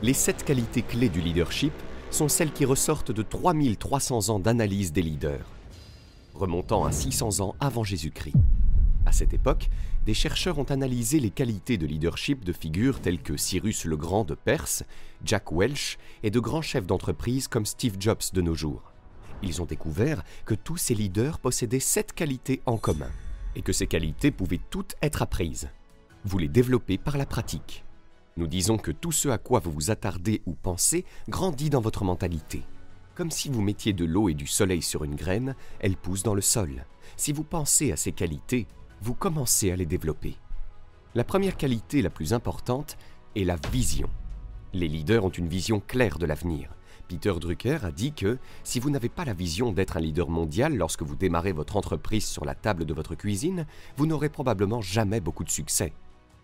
Les sept qualités clés du leadership sont celles qui ressortent de 3300 ans d'analyse des leaders, remontant à 600 ans avant Jésus-Christ. À cette époque, des chercheurs ont analysé les qualités de leadership de figures telles que Cyrus le Grand de Perse, Jack Welch et de grands chefs d'entreprise comme Steve Jobs de nos jours. Ils ont découvert que tous ces leaders possédaient sept qualités en commun et que ces qualités pouvaient toutes être apprises. Vous les développez par la pratique. Nous disons que tout ce à quoi vous vous attardez ou pensez grandit dans votre mentalité. Comme si vous mettiez de l'eau et du soleil sur une graine, elle pousse dans le sol. Si vous pensez à ces qualités, vous commencez à les développer. La première qualité la plus importante est la vision. Les leaders ont une vision claire de l'avenir. Peter Drucker a dit que si vous n'avez pas la vision d'être un leader mondial lorsque vous démarrez votre entreprise sur la table de votre cuisine, vous n'aurez probablement jamais beaucoup de succès.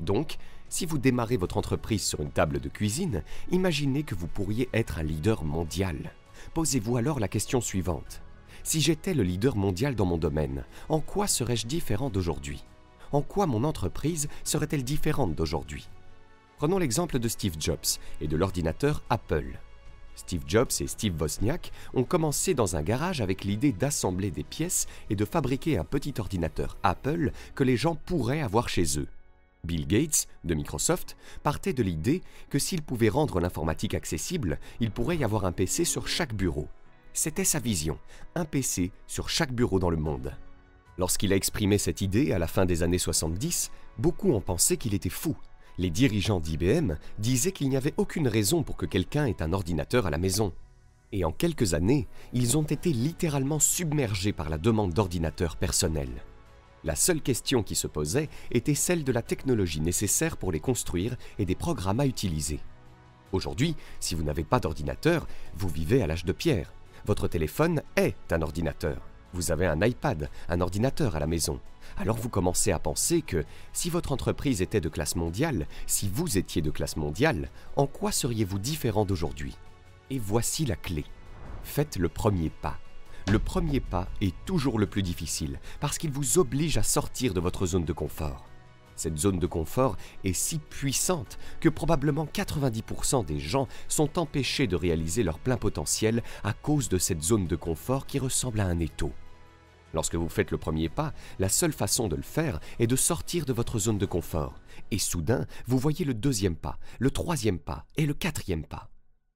Donc, si vous démarrez votre entreprise sur une table de cuisine, imaginez que vous pourriez être un leader mondial. Posez-vous alors la question suivante. Si j'étais le leader mondial dans mon domaine, en quoi serais-je différent d'aujourd'hui? En quoi mon entreprise serait-elle différente d'aujourd'hui? Prenons l'exemple de Steve Jobs et de l'ordinateur Apple. Steve Jobs et Steve Wozniak ont commencé dans un garage avec l'idée d'assembler des pièces et de fabriquer un petit ordinateur Apple que les gens pourraient avoir chez eux. Bill Gates, de Microsoft, partait de l'idée que s'il pouvait rendre l'informatique accessible, il pourrait y avoir un PC sur chaque bureau. C'était sa vision, un PC sur chaque bureau dans le monde. Lorsqu'il a exprimé cette idée à la fin des années 70, beaucoup ont pensé qu'il était fou les dirigeants d'IBM disaient qu'il n'y avait aucune raison pour que quelqu'un ait un ordinateur à la maison. Et en quelques années, ils ont été littéralement submergés par la demande d'ordinateurs personnels. La seule question qui se posait était celle de la technologie nécessaire pour les construire et des programmes à utiliser. Aujourd'hui, si vous n'avez pas d'ordinateur, vous vivez à l'âge de pierre. Votre téléphone est un ordinateur. Vous avez un iPad, un ordinateur à la maison. Alors vous commencez à penser que si votre entreprise était de classe mondiale, si vous étiez de classe mondiale, en quoi seriez-vous différent d'aujourd'hui? Et voici la clé. Faites le premier pas. Le premier pas est toujours le plus difficile parce qu'il vous oblige à sortir de votre zone de confort. Cette zone de confort est si puissante que probablement 90% des gens sont empêchés de réaliser leur plein potentiel à cause de cette zone de confort qui ressemble à un étau. Lorsque vous faites le premier pas, la seule façon de le faire est de sortir de votre zone de confort. Et soudain, vous voyez le deuxième pas, le troisième pas et le quatrième pas.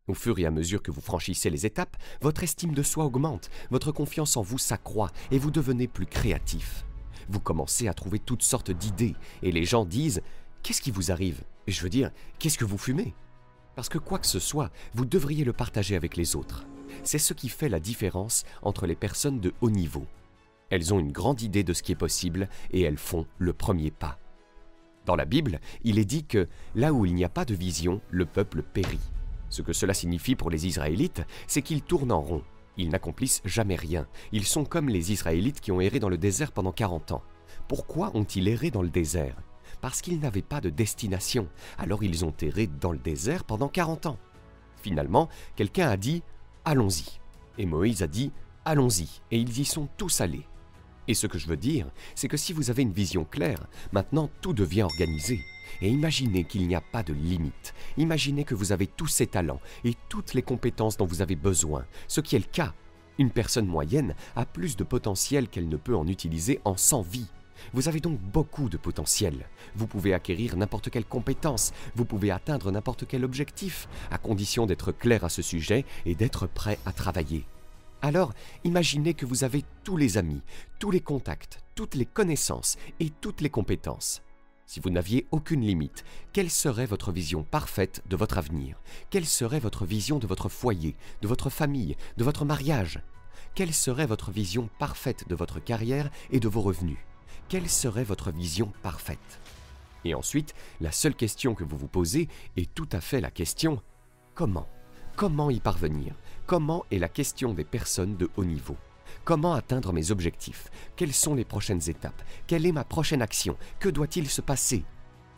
Au fur et à mesure que vous franchissez les étapes, votre estime de soi augmente, votre confiance en vous s'accroît et vous devenez plus créatif. Vous commencez à trouver toutes sortes d'idées et les gens disent Qu'est-ce qui vous arrive? Je veux dire, qu'est-ce que vous fumez? Parce que quoi que ce soit, vous devriez le partager avec les autres. C'est ce qui fait la différence entre les personnes de haut niveau. Elles ont une grande idée de ce qui est possible et elles font le premier pas. Dans la Bible, il est dit que là où il n'y a pas de vision, le peuple périt. Ce que cela signifie pour les Israélites, c'est qu'ils tournent en rond. Ils n'accomplissent jamais rien. Ils sont comme les Israélites qui ont erré dans le désert pendant 40 ans. Pourquoi ont-ils erré dans le désert? Parce qu'ils n'avaient pas de destination. Alors ils ont erré dans le désert pendant 40 ans. Finalement, quelqu'un a dit ⁇ Allons-y ⁇ Et Moïse a dit ⁇ Allons-y ⁇ Et ils y sont tous allés. Et ce que je veux dire, c'est que si vous avez une vision claire, maintenant tout devient organisé. Et imaginez qu'il n'y a pas de limite. Imaginez que vous avez tous ces talents et toutes les compétences dont vous avez besoin, ce qui est le cas. Une personne moyenne a plus de potentiel qu'elle ne peut en utiliser en 100 vies. Vous avez donc beaucoup de potentiel. Vous pouvez acquérir n'importe quelle compétence, vous pouvez atteindre n'importe quel objectif, à condition d'être clair à ce sujet et d'être prêt à travailler. Alors, imaginez que vous avez tous les amis, tous les contacts, toutes les connaissances et toutes les compétences. Si vous n'aviez aucune limite, quelle serait votre vision parfaite de votre avenir? Quelle serait votre vision de votre foyer, de votre famille, de votre mariage? Quelle serait votre vision parfaite de votre carrière et de vos revenus? Quelle serait votre vision parfaite? Et ensuite, la seule question que vous vous posez est tout à fait la question comment? Comment y parvenir? Comment est la question des personnes de haut niveau? Comment atteindre mes objectifs? Quelles sont les prochaines étapes? Quelle est ma prochaine action? Que doit-il se passer?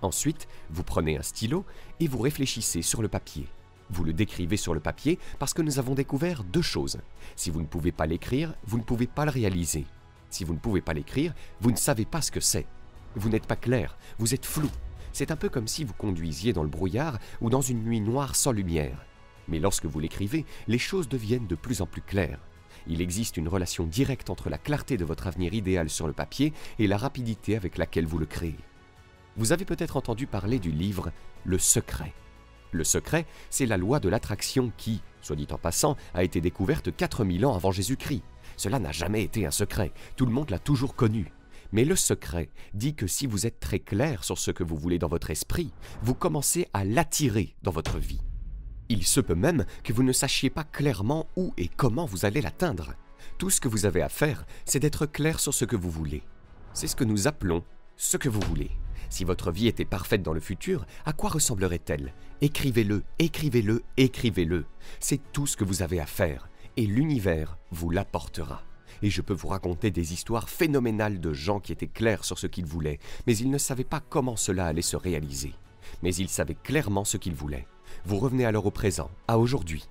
Ensuite, vous prenez un stylo et vous réfléchissez sur le papier. Vous le décrivez sur le papier parce que nous avons découvert deux choses. Si vous ne pouvez pas l'écrire, vous ne pouvez pas le réaliser. Si vous ne pouvez pas l'écrire, vous ne savez pas ce que c'est. Vous n'êtes pas clair, vous êtes flou. C'est un peu comme si vous conduisiez dans le brouillard ou dans une nuit noire sans lumière. Mais lorsque vous l'écrivez, les choses deviennent de plus en plus claires. Il existe une relation directe entre la clarté de votre avenir idéal sur le papier et la rapidité avec laquelle vous le créez. Vous avez peut-être entendu parler du livre Le secret. Le secret, c'est la loi de l'attraction qui, soit dit en passant, a été découverte 4000 ans avant Jésus-Christ. Cela n'a jamais été un secret, tout le monde l'a toujours connu. Mais le secret dit que si vous êtes très clair sur ce que vous voulez dans votre esprit, vous commencez à l'attirer dans votre vie. Il se peut même que vous ne sachiez pas clairement où et comment vous allez l'atteindre. Tout ce que vous avez à faire, c'est d'être clair sur ce que vous voulez. C'est ce que nous appelons ce que vous voulez. Si votre vie était parfaite dans le futur, à quoi ressemblerait-elle? Écrivez-le, écrivez-le, écrivez-le. C'est tout ce que vous avez à faire, et l'univers vous l'apportera. Et je peux vous raconter des histoires phénoménales de gens qui étaient clairs sur ce qu'ils voulaient, mais ils ne savaient pas comment cela allait se réaliser. Mais ils savaient clairement ce qu'ils voulaient. Vous revenez alors au présent, à aujourd'hui.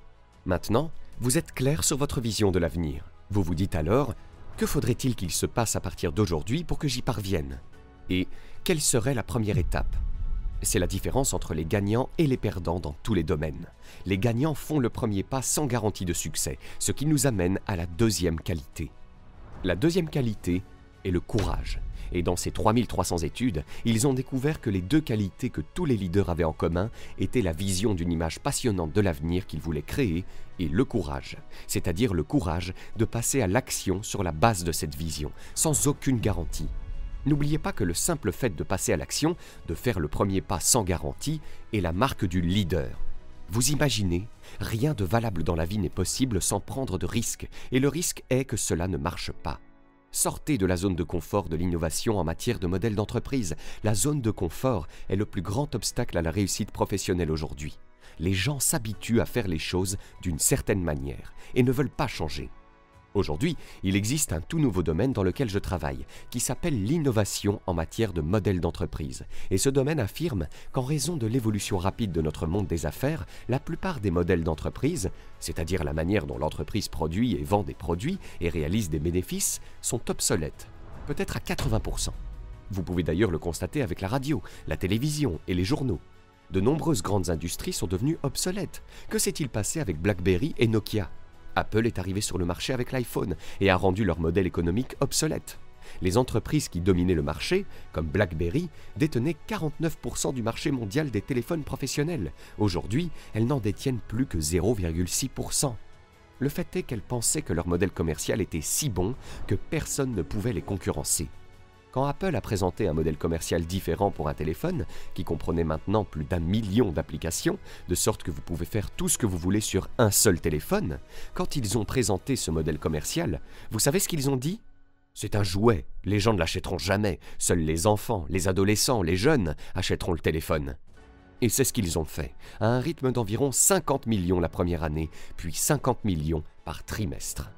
Maintenant, vous êtes clair sur votre vision de l'avenir. Vous vous dites alors, que faudrait-il qu'il se passe à partir d'aujourd'hui pour que j'y parvienne? Et quelle serait la première étape? C'est la différence entre les gagnants et les perdants dans tous les domaines. Les gagnants font le premier pas sans garantie de succès, ce qui nous amène à la deuxième qualité. La deuxième qualité est le courage. Et dans ces 3300 études, ils ont découvert que les deux qualités que tous les leaders avaient en commun étaient la vision d'une image passionnante de l'avenir qu'ils voulaient créer et le courage, c'est-à-dire le courage de passer à l'action sur la base de cette vision, sans aucune garantie. N'oubliez pas que le simple fait de passer à l'action, de faire le premier pas sans garantie, est la marque du leader. Vous imaginez, rien de valable dans la vie n'est possible sans prendre de risques, et le risque est que cela ne marche pas. Sortez de la zone de confort de l'innovation en matière de modèle d'entreprise. La zone de confort est le plus grand obstacle à la réussite professionnelle aujourd'hui. Les gens s'habituent à faire les choses d'une certaine manière et ne veulent pas changer. Aujourd'hui, il existe un tout nouveau domaine dans lequel je travaille, qui s'appelle l'innovation en matière de modèle d'entreprise. Et ce domaine affirme qu'en raison de l'évolution rapide de notre monde des affaires, la plupart des modèles d'entreprise, c'est-à-dire la manière dont l'entreprise produit et vend des produits et réalise des bénéfices, sont obsolètes, peut-être à 80%. Vous pouvez d'ailleurs le constater avec la radio, la télévision et les journaux. De nombreuses grandes industries sont devenues obsolètes. Que s'est-il passé avec BlackBerry et Nokia? Apple est arrivé sur le marché avec l'iPhone et a rendu leur modèle économique obsolète. Les entreprises qui dominaient le marché, comme BlackBerry, détenaient 49% du marché mondial des téléphones professionnels. Aujourd'hui, elles n'en détiennent plus que 0,6%. Le fait est qu'elles pensaient que leur modèle commercial était si bon que personne ne pouvait les concurrencer. Quand Apple a présenté un modèle commercial différent pour un téléphone, qui comprenait maintenant plus d'un million d'applications, de sorte que vous pouvez faire tout ce que vous voulez sur un seul téléphone, quand ils ont présenté ce modèle commercial, vous savez ce qu'ils ont dit? C'est un jouet, les gens ne l'achèteront jamais, seuls les enfants, les adolescents, les jeunes achèteront le téléphone. Et c'est ce qu'ils ont fait, à un rythme d'environ 50 millions la première année, puis 50 millions par trimestre.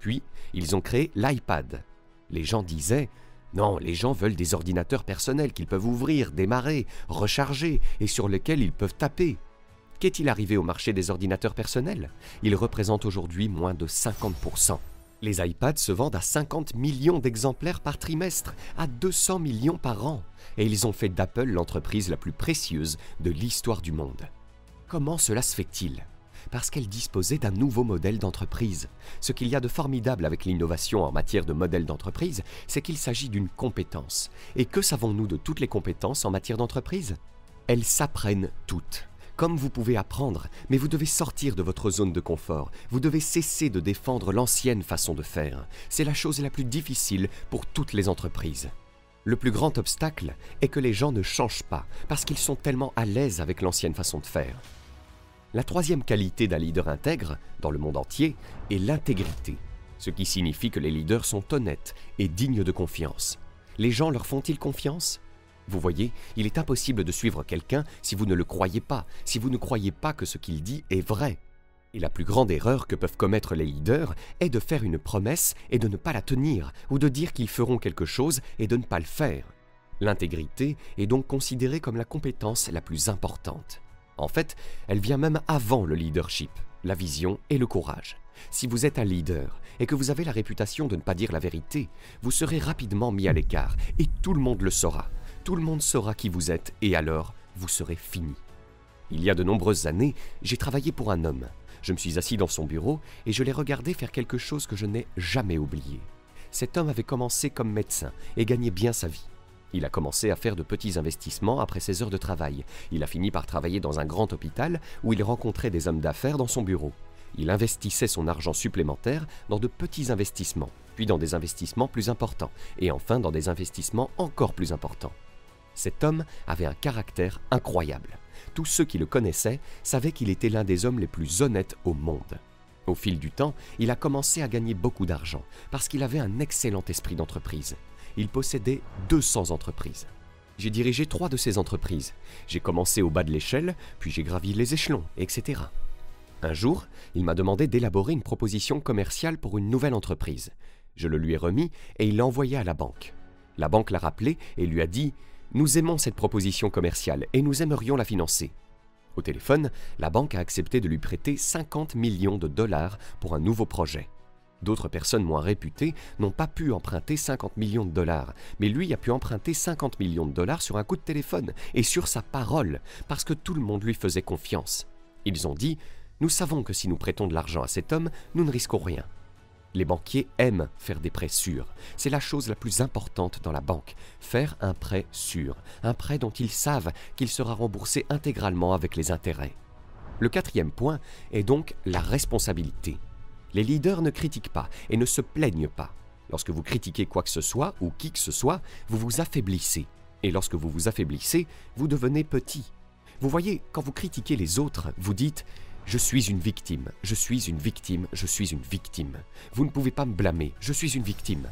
Puis, ils ont créé l'iPad. Les gens disaient non, les gens veulent des ordinateurs personnels qu'ils peuvent ouvrir, démarrer, recharger et sur lesquels ils peuvent taper. Qu'est-il arrivé au marché des ordinateurs personnels? Il représente aujourd'hui moins de 50%. Les iPads se vendent à 50 millions d'exemplaires par trimestre, à 200 millions par an, et ils ont fait d'Apple l'entreprise la plus précieuse de l'histoire du monde. Comment cela se fait-il? Parce qu'elle disposait d'un nouveau modèle d'entreprise. Ce qu'il y a de formidable avec l'innovation en matière de modèle d'entreprise, c'est qu'il s'agit d'une compétence. Et que savons-nous de toutes les compétences en matière d'entreprise? Elles s'apprennent toutes. Comme vous pouvez apprendre, mais vous devez sortir de votre zone de confort, vous devez cesser de défendre l'ancienne façon de faire. C'est la chose la plus difficile pour toutes les entreprises. Le plus grand obstacle est que les gens ne changent pas parce qu'ils sont tellement à l'aise avec l'ancienne façon de faire. La troisième qualité d'un leader intègre, dans le monde entier, est l'intégrité, ce qui signifie que les leaders sont honnêtes et dignes de confiance. Les gens leur font-ils confiance? Vous voyez, il est impossible de suivre quelqu'un si vous ne le croyez pas, si vous ne croyez pas que ce qu'il dit est vrai. Et la plus grande erreur que peuvent commettre les leaders est de faire une promesse et de ne pas la tenir, ou de dire qu'ils feront quelque chose et de ne pas le faire. L'intégrité est donc considérée comme la compétence la plus importante. En fait, elle vient même avant le leadership, la vision et le courage. Si vous êtes un leader et que vous avez la réputation de ne pas dire la vérité, vous serez rapidement mis à l'écart et tout le monde le saura. Tout le monde saura qui vous êtes et alors vous serez fini. Il y a de nombreuses années, j'ai travaillé pour un homme. Je me suis assis dans son bureau et je l'ai regardé faire quelque chose que je n'ai jamais oublié. Cet homme avait commencé comme médecin et gagnait bien sa vie. Il a commencé à faire de petits investissements après ses heures de travail. Il a fini par travailler dans un grand hôpital où il rencontrait des hommes d'affaires dans son bureau. Il investissait son argent supplémentaire dans de petits investissements, puis dans des investissements plus importants, et enfin dans des investissements encore plus importants. Cet homme avait un caractère incroyable. Tous ceux qui le connaissaient savaient qu'il était l'un des hommes les plus honnêtes au monde. Au fil du temps, il a commencé à gagner beaucoup d'argent parce qu'il avait un excellent esprit d'entreprise. Il possédait 200 entreprises. J'ai dirigé trois de ces entreprises. J'ai commencé au bas de l'échelle, puis j'ai gravi les échelons, etc. Un jour, il m'a demandé d'élaborer une proposition commerciale pour une nouvelle entreprise. Je le lui ai remis et il l'a envoyé à la banque. La banque l'a rappelé et lui a dit Nous aimons cette proposition commerciale et nous aimerions la financer. Au téléphone, la banque a accepté de lui prêter 50 millions de dollars pour un nouveau projet. D'autres personnes moins réputées n'ont pas pu emprunter 50 millions de dollars, mais lui a pu emprunter 50 millions de dollars sur un coup de téléphone et sur sa parole, parce que tout le monde lui faisait confiance. Ils ont dit Nous savons que si nous prêtons de l'argent à cet homme, nous ne risquons rien. Les banquiers aiment faire des prêts sûrs. C'est la chose la plus importante dans la banque. Faire un prêt sûr. Un prêt dont ils savent qu'il sera remboursé intégralement avec les intérêts. Le quatrième point est donc la responsabilité. Les leaders ne critiquent pas et ne se plaignent pas. Lorsque vous critiquez quoi que ce soit ou qui que ce soit, vous vous affaiblissez. Et lorsque vous vous affaiblissez, vous devenez petit. Vous voyez, quand vous critiquez les autres, vous dites je suis une victime, je suis une victime, je suis une victime. Vous ne pouvez pas me blâmer, je suis une victime.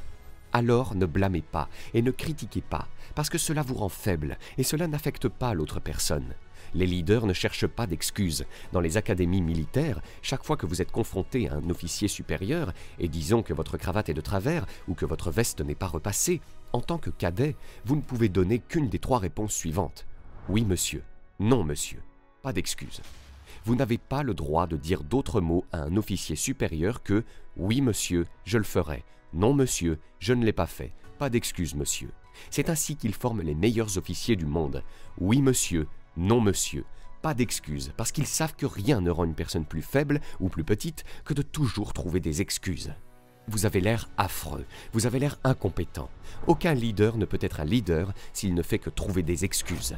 Alors ne blâmez pas et ne critiquez pas, parce que cela vous rend faible et cela n'affecte pas l'autre personne. Les leaders ne cherchent pas d'excuses. Dans les académies militaires, chaque fois que vous êtes confronté à un officier supérieur, et disons que votre cravate est de travers ou que votre veste n'est pas repassée, en tant que cadet, vous ne pouvez donner qu'une des trois réponses suivantes. Oui, monsieur. Non, monsieur. Pas d'excuses vous n'avez pas le droit de dire d'autres mots à un officier supérieur que ⁇ Oui monsieur, je le ferai ⁇ Non monsieur, je ne l'ai pas fait. Pas d'excuse monsieur. C'est ainsi qu'ils forment les meilleurs officiers du monde. Oui monsieur, non monsieur. Pas d'excuses, parce qu'ils savent que rien ne rend une personne plus faible ou plus petite que de toujours trouver des excuses. Vous avez l'air affreux, vous avez l'air incompétent. Aucun leader ne peut être un leader s'il ne fait que trouver des excuses.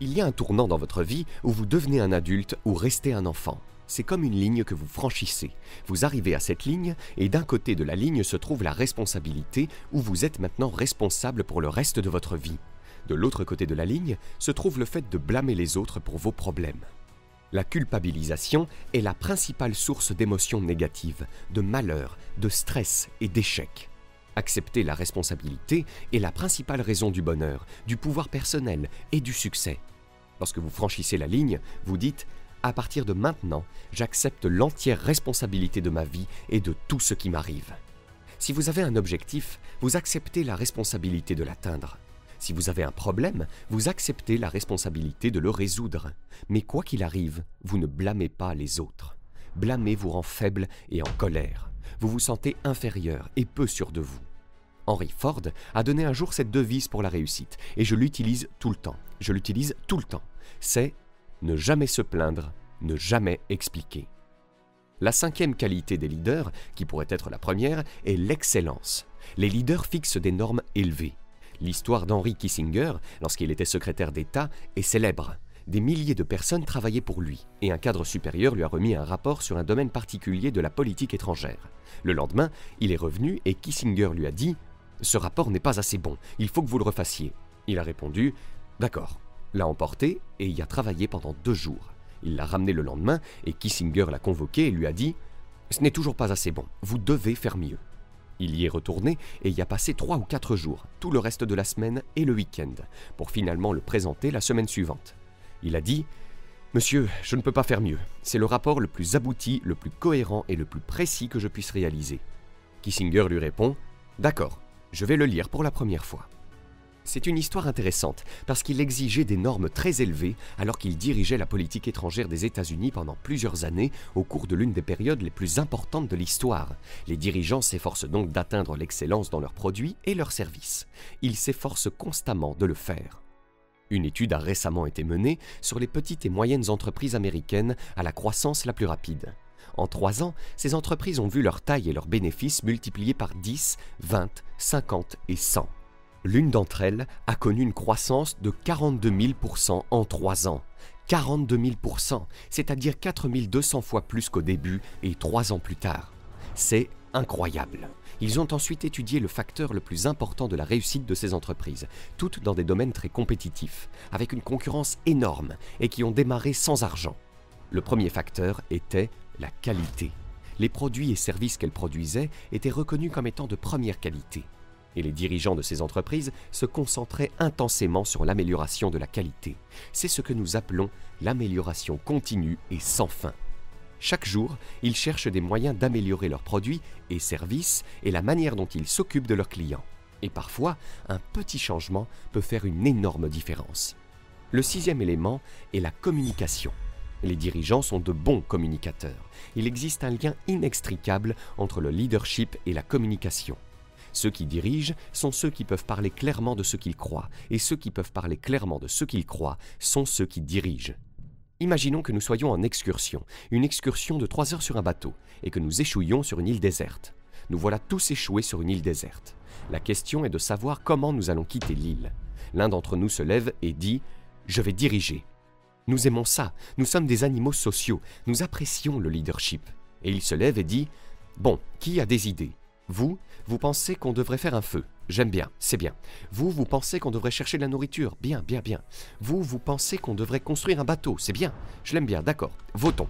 Il y a un tournant dans votre vie où vous devenez un adulte ou restez un enfant. C'est comme une ligne que vous franchissez. Vous arrivez à cette ligne et d'un côté de la ligne se trouve la responsabilité où vous êtes maintenant responsable pour le reste de votre vie. De l'autre côté de la ligne se trouve le fait de blâmer les autres pour vos problèmes. La culpabilisation est la principale source d'émotions négatives, de malheur, de stress et d'échec. Accepter la responsabilité est la principale raison du bonheur, du pouvoir personnel et du succès. Lorsque vous franchissez la ligne, vous dites à partir de maintenant, j'accepte l'entière responsabilité de ma vie et de tout ce qui m'arrive. Si vous avez un objectif, vous acceptez la responsabilité de l'atteindre. Si vous avez un problème, vous acceptez la responsabilité de le résoudre. Mais quoi qu'il arrive, vous ne blâmez pas les autres. Blâmer vous rend faible et en colère. Vous vous sentez inférieur et peu sûr de vous. Henry Ford a donné un jour cette devise pour la réussite, et je l'utilise tout le temps. Je l'utilise tout le temps c'est ne jamais se plaindre, ne jamais expliquer. La cinquième qualité des leaders, qui pourrait être la première, est l'excellence. Les leaders fixent des normes élevées. L'histoire d'Henry Kissinger, lorsqu'il était secrétaire d'État, est célèbre. Des milliers de personnes travaillaient pour lui, et un cadre supérieur lui a remis un rapport sur un domaine particulier de la politique étrangère. Le lendemain, il est revenu et Kissinger lui a dit ⁇ Ce rapport n'est pas assez bon, il faut que vous le refassiez ⁇ Il a répondu ⁇ D'accord, l'a emporté et y a travaillé pendant deux jours. Il l'a ramené le lendemain et Kissinger l'a convoqué et lui a dit Ce n'est toujours pas assez bon, vous devez faire mieux. Il y est retourné et y a passé trois ou quatre jours, tout le reste de la semaine et le week-end, pour finalement le présenter la semaine suivante. Il a dit Monsieur, je ne peux pas faire mieux. C'est le rapport le plus abouti, le plus cohérent et le plus précis que je puisse réaliser. Kissinger lui répond D'accord, je vais le lire pour la première fois. C'est une histoire intéressante parce qu'il exigeait des normes très élevées alors qu'il dirigeait la politique étrangère des États-Unis pendant plusieurs années au cours de l'une des périodes les plus importantes de l'histoire. Les dirigeants s'efforcent donc d'atteindre l'excellence dans leurs produits et leurs services. Ils s'efforcent constamment de le faire. Une étude a récemment été menée sur les petites et moyennes entreprises américaines à la croissance la plus rapide. En trois ans, ces entreprises ont vu leur taille et leurs bénéfices multipliés par 10, 20, 50 et 100. L'une d'entre elles a connu une croissance de 42 000% en trois ans. 42 000% c'est-à-dire 4 200 fois plus qu'au début et trois ans plus tard. C'est incroyable. Ils ont ensuite étudié le facteur le plus important de la réussite de ces entreprises, toutes dans des domaines très compétitifs, avec une concurrence énorme et qui ont démarré sans argent. Le premier facteur était la qualité. Les produits et services qu'elles produisaient étaient reconnus comme étant de première qualité et les dirigeants de ces entreprises se concentraient intensément sur l'amélioration de la qualité. C'est ce que nous appelons l'amélioration continue et sans fin. Chaque jour, ils cherchent des moyens d'améliorer leurs produits et services et la manière dont ils s'occupent de leurs clients. Et parfois, un petit changement peut faire une énorme différence. Le sixième élément est la communication. Les dirigeants sont de bons communicateurs. Il existe un lien inextricable entre le leadership et la communication. Ceux qui dirigent sont ceux qui peuvent parler clairement de ce qu'ils croient, et ceux qui peuvent parler clairement de ce qu'ils croient sont ceux qui dirigent. Imaginons que nous soyons en excursion, une excursion de trois heures sur un bateau, et que nous échouions sur une île déserte. Nous voilà tous échoués sur une île déserte. La question est de savoir comment nous allons quitter l'île. L'un d'entre nous se lève et dit ⁇ Je vais diriger ⁇ Nous aimons ça, nous sommes des animaux sociaux, nous apprécions le leadership. Et il se lève et dit ⁇ Bon, qui a des idées? Vous, vous pensez qu'on devrait faire un feu. J'aime bien, c'est bien. Vous, vous pensez qu'on devrait chercher de la nourriture. Bien, bien, bien. Vous, vous pensez qu'on devrait construire un bateau. C'est bien. Je l'aime bien, d'accord. Votons.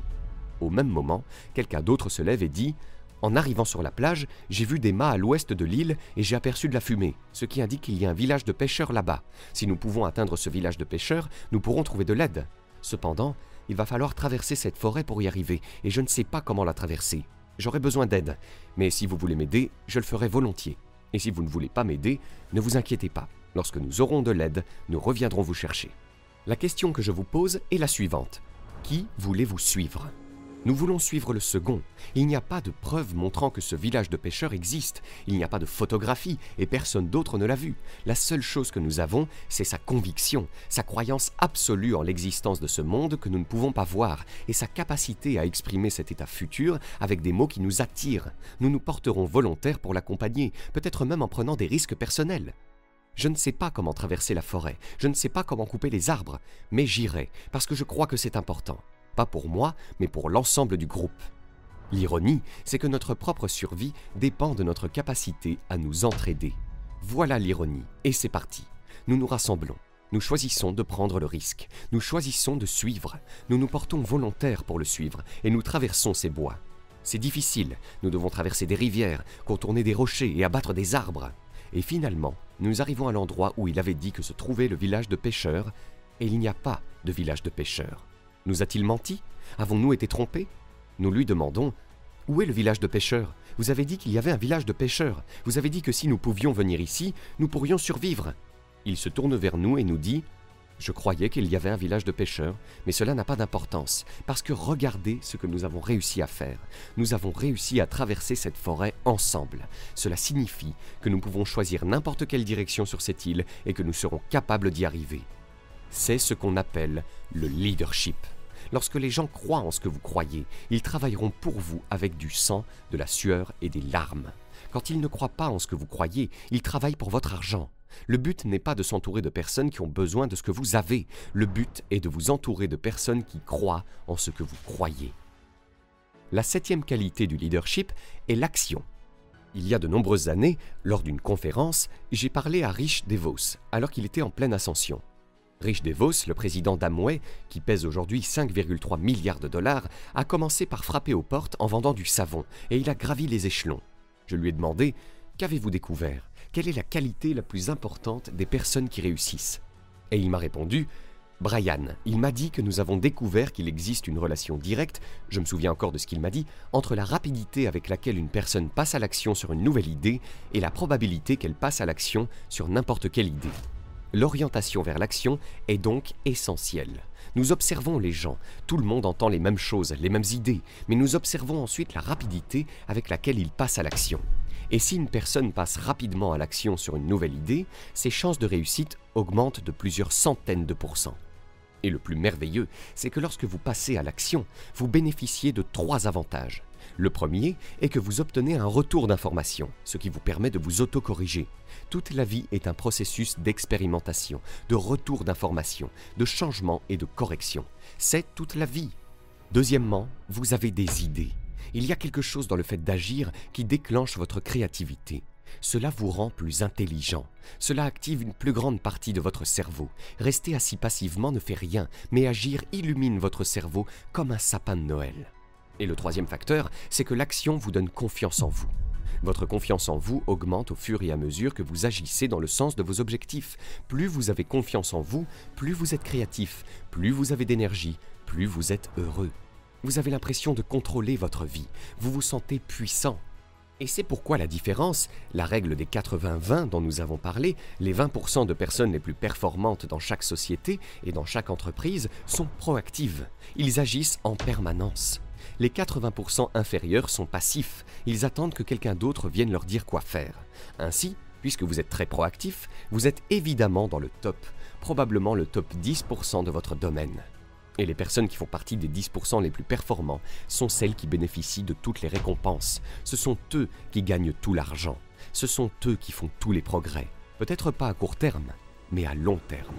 Au même moment, quelqu'un d'autre se lève et dit En arrivant sur la plage, j'ai vu des mâts à l'ouest de l'île et j'ai aperçu de la fumée, ce qui indique qu'il y a un village de pêcheurs là-bas. Si nous pouvons atteindre ce village de pêcheurs, nous pourrons trouver de l'aide. Cependant, il va falloir traverser cette forêt pour y arriver, et je ne sais pas comment la traverser. J'aurai besoin d'aide, mais si vous voulez m'aider, je le ferai volontiers. Et si vous ne voulez pas m'aider, ne vous inquiétez pas. Lorsque nous aurons de l'aide, nous reviendrons vous chercher. La question que je vous pose est la suivante. Qui voulez-vous suivre? Nous voulons suivre le second. Il n'y a pas de preuve montrant que ce village de pêcheurs existe. Il n'y a pas de photographie et personne d'autre ne l'a vu. La seule chose que nous avons, c'est sa conviction, sa croyance absolue en l'existence de ce monde que nous ne pouvons pas voir et sa capacité à exprimer cet état futur avec des mots qui nous attirent. Nous nous porterons volontaires pour l'accompagner, peut-être même en prenant des risques personnels. Je ne sais pas comment traverser la forêt, je ne sais pas comment couper les arbres, mais j'irai, parce que je crois que c'est important pas pour moi, mais pour l'ensemble du groupe. L'ironie, c'est que notre propre survie dépend de notre capacité à nous entraider. Voilà l'ironie, et c'est parti. Nous nous rassemblons. Nous choisissons de prendre le risque. Nous choisissons de suivre. Nous nous portons volontaires pour le suivre, et nous traversons ces bois. C'est difficile. Nous devons traverser des rivières, contourner des rochers et abattre des arbres. Et finalement, nous arrivons à l'endroit où il avait dit que se trouvait le village de pêcheurs, et il n'y a pas de village de pêcheurs. Nous a-t-il menti? Avons-nous été trompés? Nous lui demandons Où est le village de pêcheurs? Vous avez dit qu'il y avait un village de pêcheurs. Vous avez dit que si nous pouvions venir ici, nous pourrions survivre. Il se tourne vers nous et nous dit Je croyais qu'il y avait un village de pêcheurs, mais cela n'a pas d'importance, parce que regardez ce que nous avons réussi à faire. Nous avons réussi à traverser cette forêt ensemble. Cela signifie que nous pouvons choisir n'importe quelle direction sur cette île et que nous serons capables d'y arriver. C'est ce qu'on appelle le leadership. Lorsque les gens croient en ce que vous croyez, ils travailleront pour vous avec du sang, de la sueur et des larmes. Quand ils ne croient pas en ce que vous croyez, ils travaillent pour votre argent. Le but n'est pas de s'entourer de personnes qui ont besoin de ce que vous avez, le but est de vous entourer de personnes qui croient en ce que vous croyez. La septième qualité du leadership est l'action. Il y a de nombreuses années, lors d'une conférence, j'ai parlé à Rich DeVos, alors qu'il était en pleine ascension. Rich DeVos, le président d'Amway, qui pèse aujourd'hui 5,3 milliards de dollars, a commencé par frapper aux portes en vendant du savon, et il a gravi les échelons. Je lui ai demandé Qu'avez-vous découvert? Quelle est la qualité la plus importante des personnes qui réussissent? Et il m'a répondu Brian, il m'a dit que nous avons découvert qu'il existe une relation directe, je me souviens encore de ce qu'il m'a dit, entre la rapidité avec laquelle une personne passe à l'action sur une nouvelle idée et la probabilité qu'elle passe à l'action sur n'importe quelle idée. L'orientation vers l'action est donc essentielle. Nous observons les gens, tout le monde entend les mêmes choses, les mêmes idées, mais nous observons ensuite la rapidité avec laquelle ils passent à l'action. Et si une personne passe rapidement à l'action sur une nouvelle idée, ses chances de réussite augmentent de plusieurs centaines de pourcents. Et le plus merveilleux, c'est que lorsque vous passez à l'action, vous bénéficiez de trois avantages. Le premier est que vous obtenez un retour d'information, ce qui vous permet de vous autocorriger. Toute la vie est un processus d'expérimentation, de retour d'information, de changement et de correction. C'est toute la vie. Deuxièmement, vous avez des idées. Il y a quelque chose dans le fait d'agir qui déclenche votre créativité. Cela vous rend plus intelligent. Cela active une plus grande partie de votre cerveau. Rester assis passivement ne fait rien, mais agir illumine votre cerveau comme un sapin de Noël. Et le troisième facteur, c'est que l'action vous donne confiance en vous. Votre confiance en vous augmente au fur et à mesure que vous agissez dans le sens de vos objectifs. Plus vous avez confiance en vous, plus vous êtes créatif, plus vous avez d'énergie, plus vous êtes heureux. Vous avez l'impression de contrôler votre vie, vous vous sentez puissant. Et c'est pourquoi la différence, la règle des 80-20 dont nous avons parlé, les 20% de personnes les plus performantes dans chaque société et dans chaque entreprise sont proactives. Ils agissent en permanence. Les 80% inférieurs sont passifs, ils attendent que quelqu'un d'autre vienne leur dire quoi faire. Ainsi, puisque vous êtes très proactif, vous êtes évidemment dans le top, probablement le top 10% de votre domaine. Et les personnes qui font partie des 10% les plus performants sont celles qui bénéficient de toutes les récompenses. Ce sont eux qui gagnent tout l'argent. Ce sont eux qui font tous les progrès. Peut-être pas à court terme, mais à long terme.